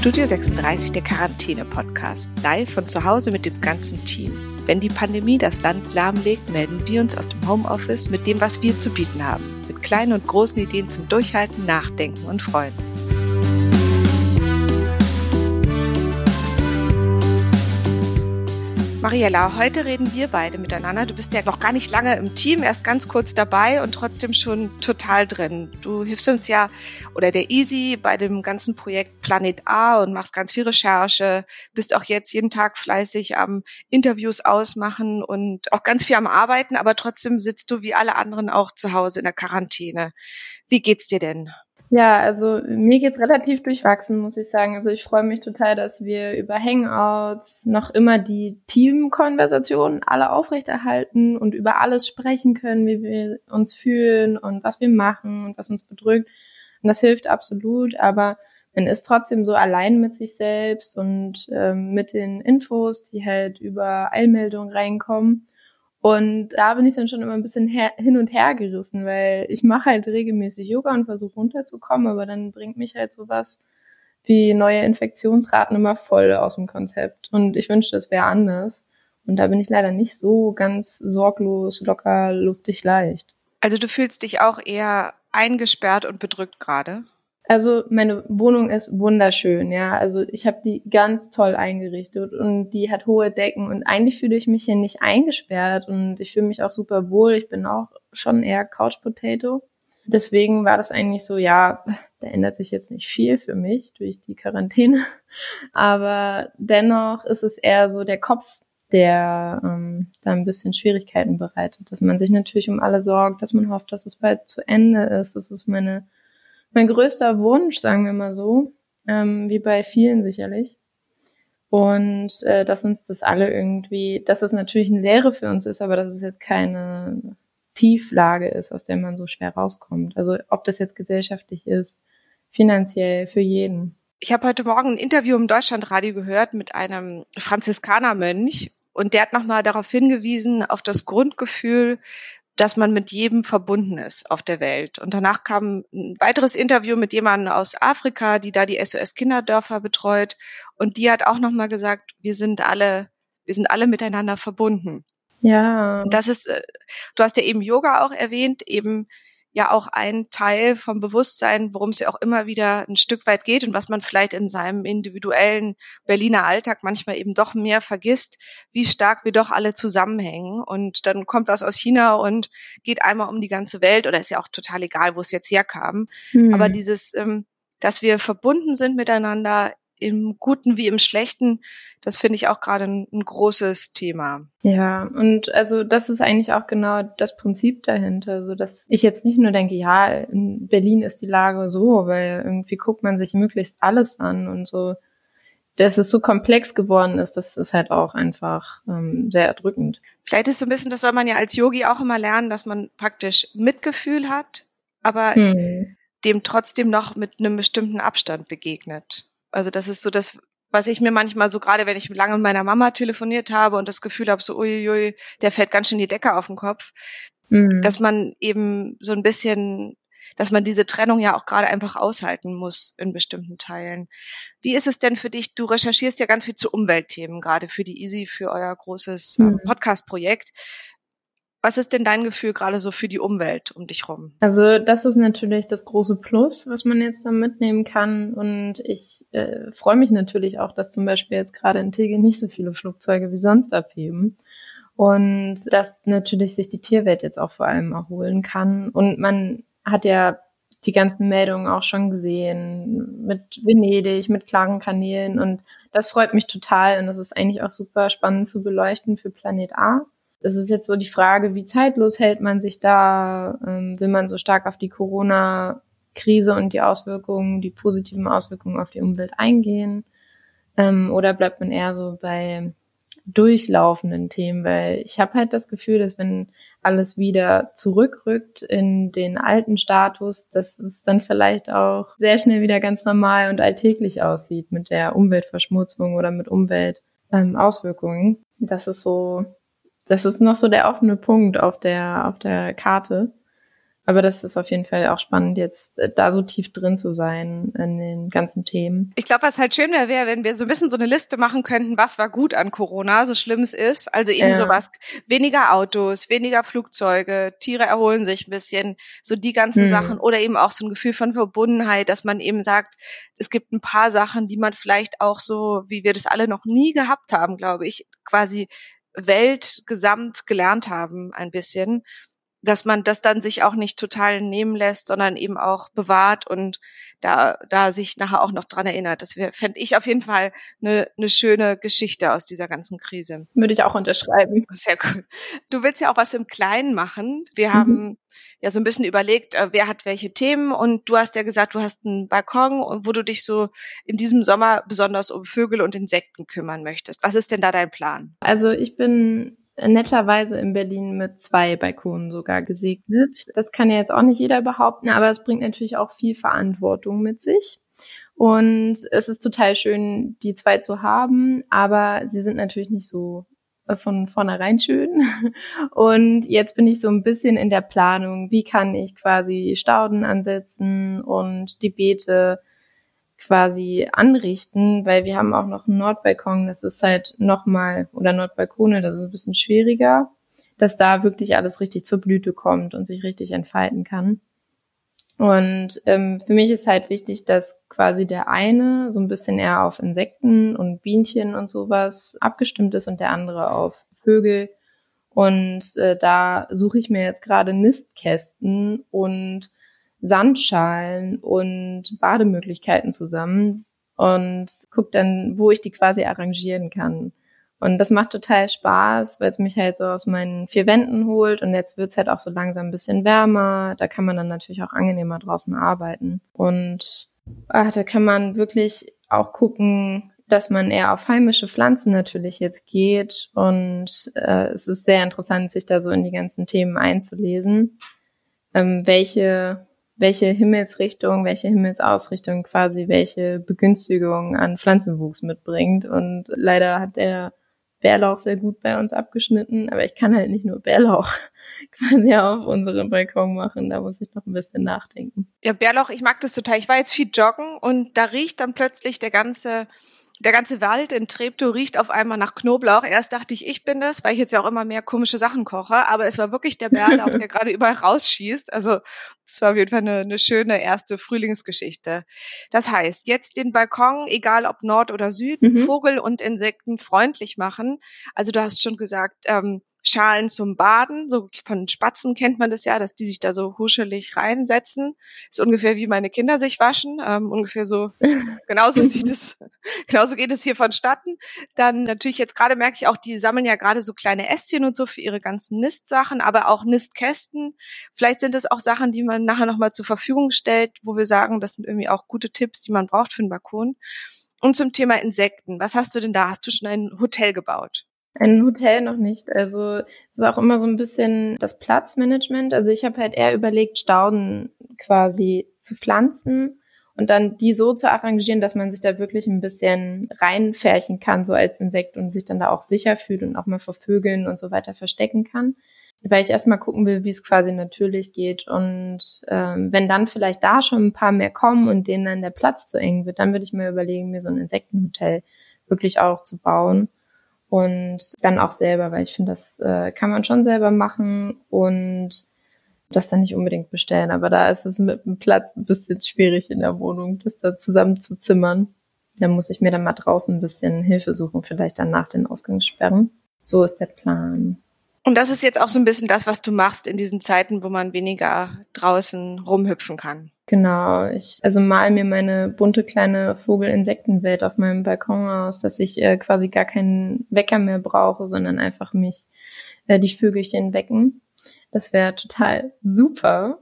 Studio 36, der Quarantäne-Podcast. Live von zu Hause mit dem ganzen Team. Wenn die Pandemie das Land lahmlegt, melden wir uns aus dem Homeoffice mit dem, was wir zu bieten haben. Mit kleinen und großen Ideen zum Durchhalten, Nachdenken und Freuen. Mariella, heute reden wir beide miteinander. Du bist ja noch gar nicht lange im Team, erst ganz kurz dabei und trotzdem schon total drin. Du hilfst uns ja oder der Easy bei dem ganzen Projekt Planet A und machst ganz viel Recherche, bist auch jetzt jeden Tag fleißig am Interviews ausmachen und auch ganz viel am Arbeiten, aber trotzdem sitzt du wie alle anderen auch zu Hause in der Quarantäne. Wie geht's dir denn? Ja, also mir geht's relativ durchwachsen, muss ich sagen. Also ich freue mich total, dass wir über Hangouts noch immer die Teamkonversationen alle aufrechterhalten und über alles sprechen können, wie wir uns fühlen und was wir machen und was uns bedrückt. Und das hilft absolut, aber man ist trotzdem so allein mit sich selbst und ähm, mit den Infos, die halt über Eilmeldungen reinkommen. Und da bin ich dann schon immer ein bisschen hin und her gerissen, weil ich mache halt regelmäßig Yoga und versuche runterzukommen, aber dann bringt mich halt sowas wie neue Infektionsraten immer voll aus dem Konzept. Und ich wünschte, es wäre anders. Und da bin ich leider nicht so ganz sorglos, locker, luftig, leicht. Also du fühlst dich auch eher eingesperrt und bedrückt gerade? Also meine Wohnung ist wunderschön, ja. Also ich habe die ganz toll eingerichtet und die hat hohe Decken und eigentlich fühle ich mich hier nicht eingesperrt und ich fühle mich auch super wohl. Ich bin auch schon eher Couch Potato. Deswegen war das eigentlich so, ja, da ändert sich jetzt nicht viel für mich durch die Quarantäne. Aber dennoch ist es eher so der Kopf, der ähm, da ein bisschen Schwierigkeiten bereitet. Dass man sich natürlich um alle sorgt, dass man hofft, dass es bald zu Ende ist. Das ist meine mein größter Wunsch, sagen wir mal so, ähm, wie bei vielen sicherlich. Und äh, dass uns das alle irgendwie, dass es natürlich eine Lehre für uns ist, aber dass es jetzt keine Tieflage ist, aus der man so schwer rauskommt. Also ob das jetzt gesellschaftlich ist, finanziell, für jeden. Ich habe heute Morgen ein Interview im Deutschlandradio gehört mit einem Franziskanermönch und der hat nochmal darauf hingewiesen, auf das Grundgefühl, dass man mit jedem verbunden ist auf der Welt. Und danach kam ein weiteres Interview mit jemandem aus Afrika, die da die SOS Kinderdörfer betreut. Und die hat auch nochmal gesagt, wir sind alle, wir sind alle miteinander verbunden. Ja. Und das ist, äh, du hast ja eben Yoga auch erwähnt, eben ja auch ein Teil vom Bewusstsein, worum es ja auch immer wieder ein Stück weit geht und was man vielleicht in seinem individuellen Berliner Alltag manchmal eben doch mehr vergisst, wie stark wir doch alle zusammenhängen. Und dann kommt was aus China und geht einmal um die ganze Welt oder ist ja auch total egal, wo es jetzt herkam. Hm. Aber dieses, ähm, dass wir verbunden sind miteinander im Guten wie im Schlechten, das finde ich auch gerade ein, ein, großes Thema. Ja, und also das ist eigentlich auch genau das Prinzip dahinter, so dass ich jetzt nicht nur denke, ja, in Berlin ist die Lage so, weil irgendwie guckt man sich möglichst alles an und so, dass es so komplex geworden ist, das ist halt auch einfach ähm, sehr erdrückend. Vielleicht ist so ein bisschen, das soll man ja als Yogi auch immer lernen, dass man praktisch Mitgefühl hat, aber hm. dem trotzdem noch mit einem bestimmten Abstand begegnet. Also das ist so das, was ich mir manchmal so, gerade wenn ich lange mit meiner Mama telefoniert habe und das Gefühl habe, so uiuiui, der fällt ganz schön die Decke auf den Kopf, mhm. dass man eben so ein bisschen, dass man diese Trennung ja auch gerade einfach aushalten muss in bestimmten Teilen. Wie ist es denn für dich? Du recherchierst ja ganz viel zu Umweltthemen, gerade für die Easy, für euer großes ähm, mhm. Podcast-Projekt. Was ist denn dein Gefühl gerade so für die Umwelt um dich rum? Also das ist natürlich das große Plus, was man jetzt da mitnehmen kann. Und ich äh, freue mich natürlich auch, dass zum Beispiel jetzt gerade in Tegel nicht so viele Flugzeuge wie sonst abheben. Und dass natürlich sich die Tierwelt jetzt auch vor allem erholen kann. Und man hat ja die ganzen Meldungen auch schon gesehen mit Venedig, mit klaren Kanälen. Und das freut mich total. Und das ist eigentlich auch super spannend zu beleuchten für Planet A es ist jetzt so die Frage, wie zeitlos hält man sich da? Ähm, will man so stark auf die Corona-Krise und die Auswirkungen, die positiven Auswirkungen auf die Umwelt eingehen? Ähm, oder bleibt man eher so bei durchlaufenden Themen? Weil ich habe halt das Gefühl, dass wenn alles wieder zurückrückt in den alten Status, dass es dann vielleicht auch sehr schnell wieder ganz normal und alltäglich aussieht mit der Umweltverschmutzung oder mit Umweltauswirkungen. Ähm, das ist so das ist noch so der offene Punkt auf der, auf der Karte. aber das ist auf jeden Fall auch spannend, jetzt äh, da so tief drin zu sein in den ganzen Themen. Ich glaube, was halt schön wäre, wäre, wenn wir so ein bisschen so eine Liste machen könnten, was war gut an Corona, so schlimm es ist. Also eben ja. sowas, weniger Autos, weniger Flugzeuge, Tiere erholen sich ein bisschen, so die ganzen hm. Sachen oder eben auch so ein Gefühl von Verbundenheit, dass man eben sagt, es gibt ein paar Sachen, die man vielleicht auch so, wie wir das alle noch nie gehabt haben, glaube ich, quasi weltgesamt gelernt haben ein bisschen dass man das dann sich auch nicht total nehmen lässt, sondern eben auch bewahrt und da, da sich nachher auch noch dran erinnert. Das fände ich auf jeden Fall eine, eine schöne Geschichte aus dieser ganzen Krise. Würde ich auch unterschreiben. Sehr cool. Du willst ja auch was im Kleinen machen. Wir mhm. haben ja so ein bisschen überlegt, äh, wer hat welche Themen und du hast ja gesagt, du hast einen Balkon und wo du dich so in diesem Sommer besonders um Vögel und Insekten kümmern möchtest. Was ist denn da dein Plan? Also ich bin netterweise in Berlin mit zwei Balkonen sogar gesegnet. Das kann ja jetzt auch nicht jeder behaupten, aber es bringt natürlich auch viel Verantwortung mit sich. Und es ist total schön, die zwei zu haben, aber sie sind natürlich nicht so äh, von vornherein schön. Und jetzt bin ich so ein bisschen in der Planung, wie kann ich quasi Stauden ansetzen und die Beete quasi anrichten, weil wir haben auch noch einen Nordbalkon, das ist halt nochmal, oder Nordbalkone, das ist ein bisschen schwieriger, dass da wirklich alles richtig zur Blüte kommt und sich richtig entfalten kann. Und ähm, für mich ist halt wichtig, dass quasi der eine so ein bisschen eher auf Insekten und Bienchen und sowas abgestimmt ist und der andere auf Vögel. Und äh, da suche ich mir jetzt gerade Nistkästen und Sandschalen und Bademöglichkeiten zusammen und guck dann, wo ich die quasi arrangieren kann. Und das macht total Spaß, weil es mich halt so aus meinen vier Wänden holt und jetzt wird's halt auch so langsam ein bisschen wärmer. Da kann man dann natürlich auch angenehmer draußen arbeiten. Und ach, da kann man wirklich auch gucken, dass man eher auf heimische Pflanzen natürlich jetzt geht. Und äh, es ist sehr interessant, sich da so in die ganzen Themen einzulesen. Ähm, welche welche Himmelsrichtung, welche Himmelsausrichtung quasi welche Begünstigung an Pflanzenwuchs mitbringt. Und leider hat der Bärlauch sehr gut bei uns abgeschnitten, aber ich kann halt nicht nur Bärlauch quasi auf unserem Balkon machen, da muss ich noch ein bisschen nachdenken. Ja, Bärlauch, ich mag das total. Ich war jetzt viel joggen und da riecht dann plötzlich der ganze der ganze Wald in Treptow riecht auf einmal nach Knoblauch. Erst dachte ich, ich bin das, weil ich jetzt ja auch immer mehr komische Sachen koche, aber es war wirklich der Bärlauch, der gerade überall rausschießt. Also es war auf jeden Fall eine, eine schöne erste Frühlingsgeschichte. Das heißt, jetzt den Balkon, egal ob Nord oder Süd, mhm. Vogel und Insekten freundlich machen. Also du hast schon gesagt, ähm, Schalen zum Baden. So von Spatzen kennt man das ja, dass die sich da so huschelig reinsetzen. ist ungefähr wie meine Kinder sich waschen. Ähm, ungefähr so, genauso sieht es, genauso geht es hier vonstatten. Dann natürlich jetzt gerade merke ich auch, die sammeln ja gerade so kleine Ästchen und so für ihre ganzen Nistsachen, aber auch Nistkästen. Vielleicht sind es auch Sachen, die man nachher nochmal zur Verfügung stellt, wo wir sagen, das sind irgendwie auch gute Tipps, die man braucht für einen Balkon. Und zum Thema Insekten. Was hast du denn da? Hast du schon ein Hotel gebaut? Ein Hotel noch nicht. Also es ist auch immer so ein bisschen das Platzmanagement. Also ich habe halt eher überlegt, Stauden quasi zu pflanzen und dann die so zu arrangieren, dass man sich da wirklich ein bisschen reinfärchen kann, so als Insekt und sich dann da auch sicher fühlt und auch mal vor Vögeln und so weiter verstecken kann. Weil ich erstmal gucken will, wie es quasi natürlich geht. Und ähm, wenn dann vielleicht da schon ein paar mehr kommen und denen dann der Platz zu eng wird, dann würde ich mir überlegen, mir so ein Insektenhotel wirklich auch zu bauen und dann auch selber, weil ich finde, das äh, kann man schon selber machen und das dann nicht unbedingt bestellen. Aber da ist es mit dem Platz ein bisschen schwierig in der Wohnung, das da zusammen zu zimmern. Da muss ich mir dann mal draußen ein bisschen Hilfe suchen, vielleicht dann nach den Ausgangssperren. So ist der Plan. Und das ist jetzt auch so ein bisschen das, was du machst in diesen Zeiten, wo man weniger draußen rumhüpfen kann. Genau, ich also mal mir meine bunte kleine Vogel-Insektenwelt auf meinem Balkon aus, dass ich äh, quasi gar keinen Wecker mehr brauche, sondern einfach mich äh, die Vögelchen wecken. Das wäre total super.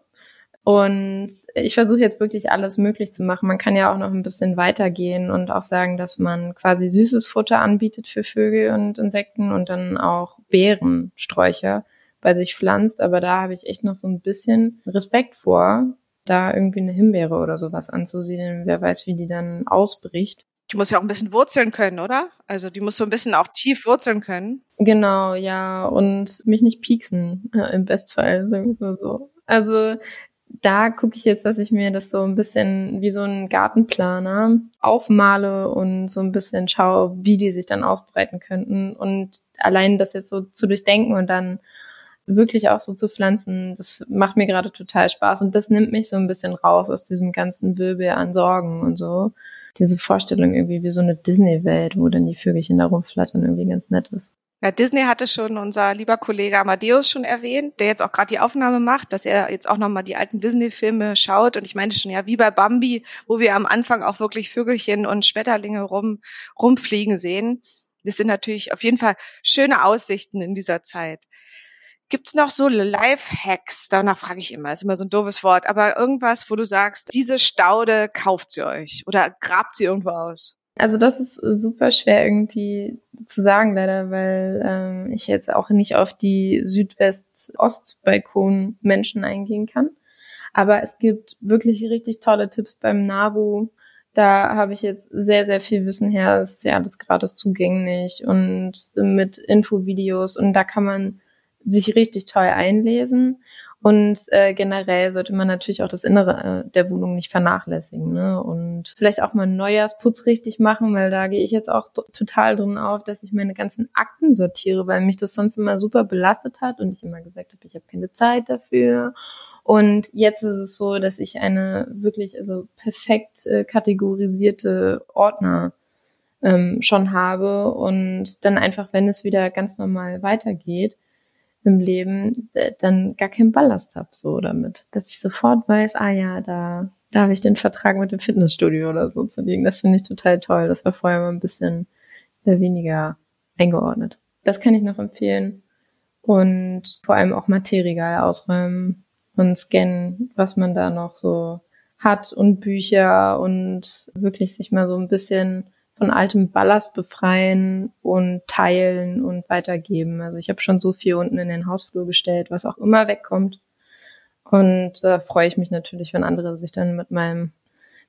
Und ich versuche jetzt wirklich alles möglich zu machen. Man kann ja auch noch ein bisschen weitergehen und auch sagen, dass man quasi süßes Futter anbietet für Vögel und Insekten und dann auch Beerensträucher bei sich pflanzt. Aber da habe ich echt noch so ein bisschen Respekt vor, da irgendwie eine Himbeere oder sowas anzusiedeln. Wer weiß, wie die dann ausbricht. Die muss ja auch ein bisschen wurzeln können, oder? Also die muss so ein bisschen auch tief wurzeln können. Genau, ja. Und mich nicht pieksen, äh, im Bestfall, sagen wir mal so. Also da gucke ich jetzt, dass ich mir das so ein bisschen wie so ein Gartenplaner aufmale und so ein bisschen schaue, wie die sich dann ausbreiten könnten. Und allein das jetzt so zu durchdenken und dann wirklich auch so zu pflanzen, das macht mir gerade total Spaß und das nimmt mich so ein bisschen raus aus diesem ganzen Wirbel an Sorgen und so. Diese Vorstellung irgendwie wie so eine Disney-Welt, wo dann die Vögelchen da rumflattern, irgendwie ganz nett ist. Ja, Disney hatte schon unser lieber Kollege Amadeus schon erwähnt, der jetzt auch gerade die Aufnahme macht, dass er jetzt auch nochmal die alten Disney-Filme schaut. Und ich meinte schon, ja, wie bei Bambi, wo wir am Anfang auch wirklich Vögelchen und Schmetterlinge rum, rumfliegen sehen. Das sind natürlich auf jeden Fall schöne Aussichten in dieser Zeit. Gibt's noch so Life-Hacks? Danach frage ich immer, ist immer so ein doofes Wort, aber irgendwas, wo du sagst, diese Staude kauft sie euch oder grabt sie irgendwo aus? Also das ist super schwer irgendwie zu sagen, leider, weil ähm, ich jetzt auch nicht auf die Südwest-Ost-Balkon-Menschen eingehen kann. Aber es gibt wirklich richtig tolle Tipps beim NABU. Da habe ich jetzt sehr, sehr viel Wissen her. Ist ja alles gratis zugänglich und mit Infovideos und da kann man sich richtig toll einlesen. Und äh, generell sollte man natürlich auch das Innere äh, der Wohnung nicht vernachlässigen. Ne? Und vielleicht auch mal einen Neujahrsputz richtig machen, weil da gehe ich jetzt auch total drin auf, dass ich meine ganzen Akten sortiere, weil mich das sonst immer super belastet hat und ich immer gesagt habe, ich habe keine Zeit dafür. Und jetzt ist es so, dass ich eine wirklich also perfekt äh, kategorisierte Ordner ähm, schon habe und dann einfach, wenn es wieder ganz normal weitergeht, im Leben äh, dann gar keinen Ballast habe so damit, dass ich sofort weiß, ah ja, da da habe ich den Vertrag mit dem Fitnessstudio oder so zu liegen. Das finde ich total toll. Das war vorher mal ein bisschen äh, weniger eingeordnet. Das kann ich noch empfehlen. Und vor allem auch Material ausräumen und scannen, was man da noch so hat und Bücher und wirklich sich mal so ein bisschen von altem Ballast befreien und teilen und weitergeben. Also ich habe schon so viel unten in den Hausflur gestellt, was auch immer wegkommt. Und da freue ich mich natürlich, wenn andere sich dann mit meinem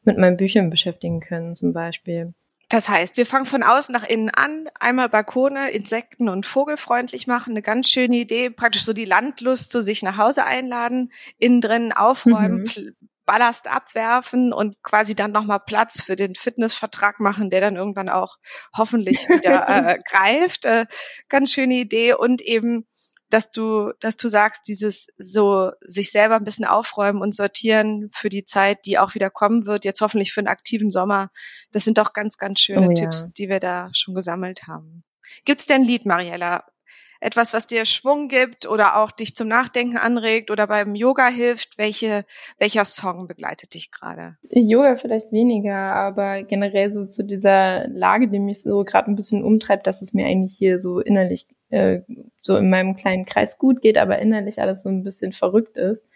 mit meinen Büchern beschäftigen können, zum Beispiel. Das heißt, wir fangen von außen nach innen an, einmal Balkone, Insekten- und Vogelfreundlich machen, eine ganz schöne Idee, praktisch so die Landlust zu sich nach Hause einladen, innen drin aufräumen, mhm. Ballast abwerfen und quasi dann nochmal Platz für den Fitnessvertrag machen, der dann irgendwann auch hoffentlich wieder äh, greift. Äh, ganz schöne Idee und eben dass du, dass du sagst, dieses so sich selber ein bisschen aufräumen und sortieren für die Zeit, die auch wieder kommen wird, jetzt hoffentlich für einen aktiven Sommer. Das sind doch ganz, ganz schöne oh, Tipps, ja. die wir da schon gesammelt haben. Gibt's denn ein Lied, Mariella, etwas, was dir Schwung gibt oder auch dich zum Nachdenken anregt oder beim Yoga hilft? Welche, welcher Song begleitet dich gerade? Yoga vielleicht weniger, aber generell so zu dieser Lage, die mich so gerade ein bisschen umtreibt, dass es mir eigentlich hier so innerlich äh, so in meinem kleinen Kreis gut geht, aber innerlich alles so ein bisschen verrückt ist.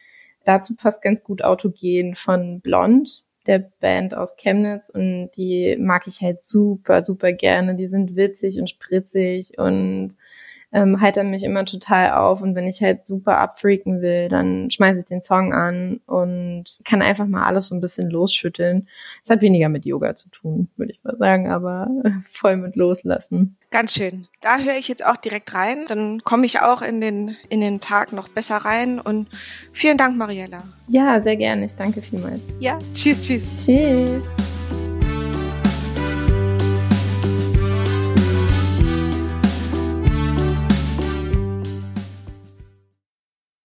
Dazu passt ganz gut Autogen von Blond, der Band aus Chemnitz und die mag ich halt super, super gerne. Die sind witzig und spritzig und ähm, heitern mich immer total auf und wenn ich halt super abfreaken will, dann schmeiße ich den Song an und kann einfach mal alles so ein bisschen losschütteln. Es hat weniger mit Yoga zu tun, würde ich mal sagen, aber voll mit loslassen. Ganz schön. Da höre ich jetzt auch direkt rein. Dann komme ich auch in den, in den Tag noch besser rein. Und vielen Dank, Mariella. Ja, sehr gerne. Ich danke vielmals. Ja, tschüss, tschüss. Tschüss.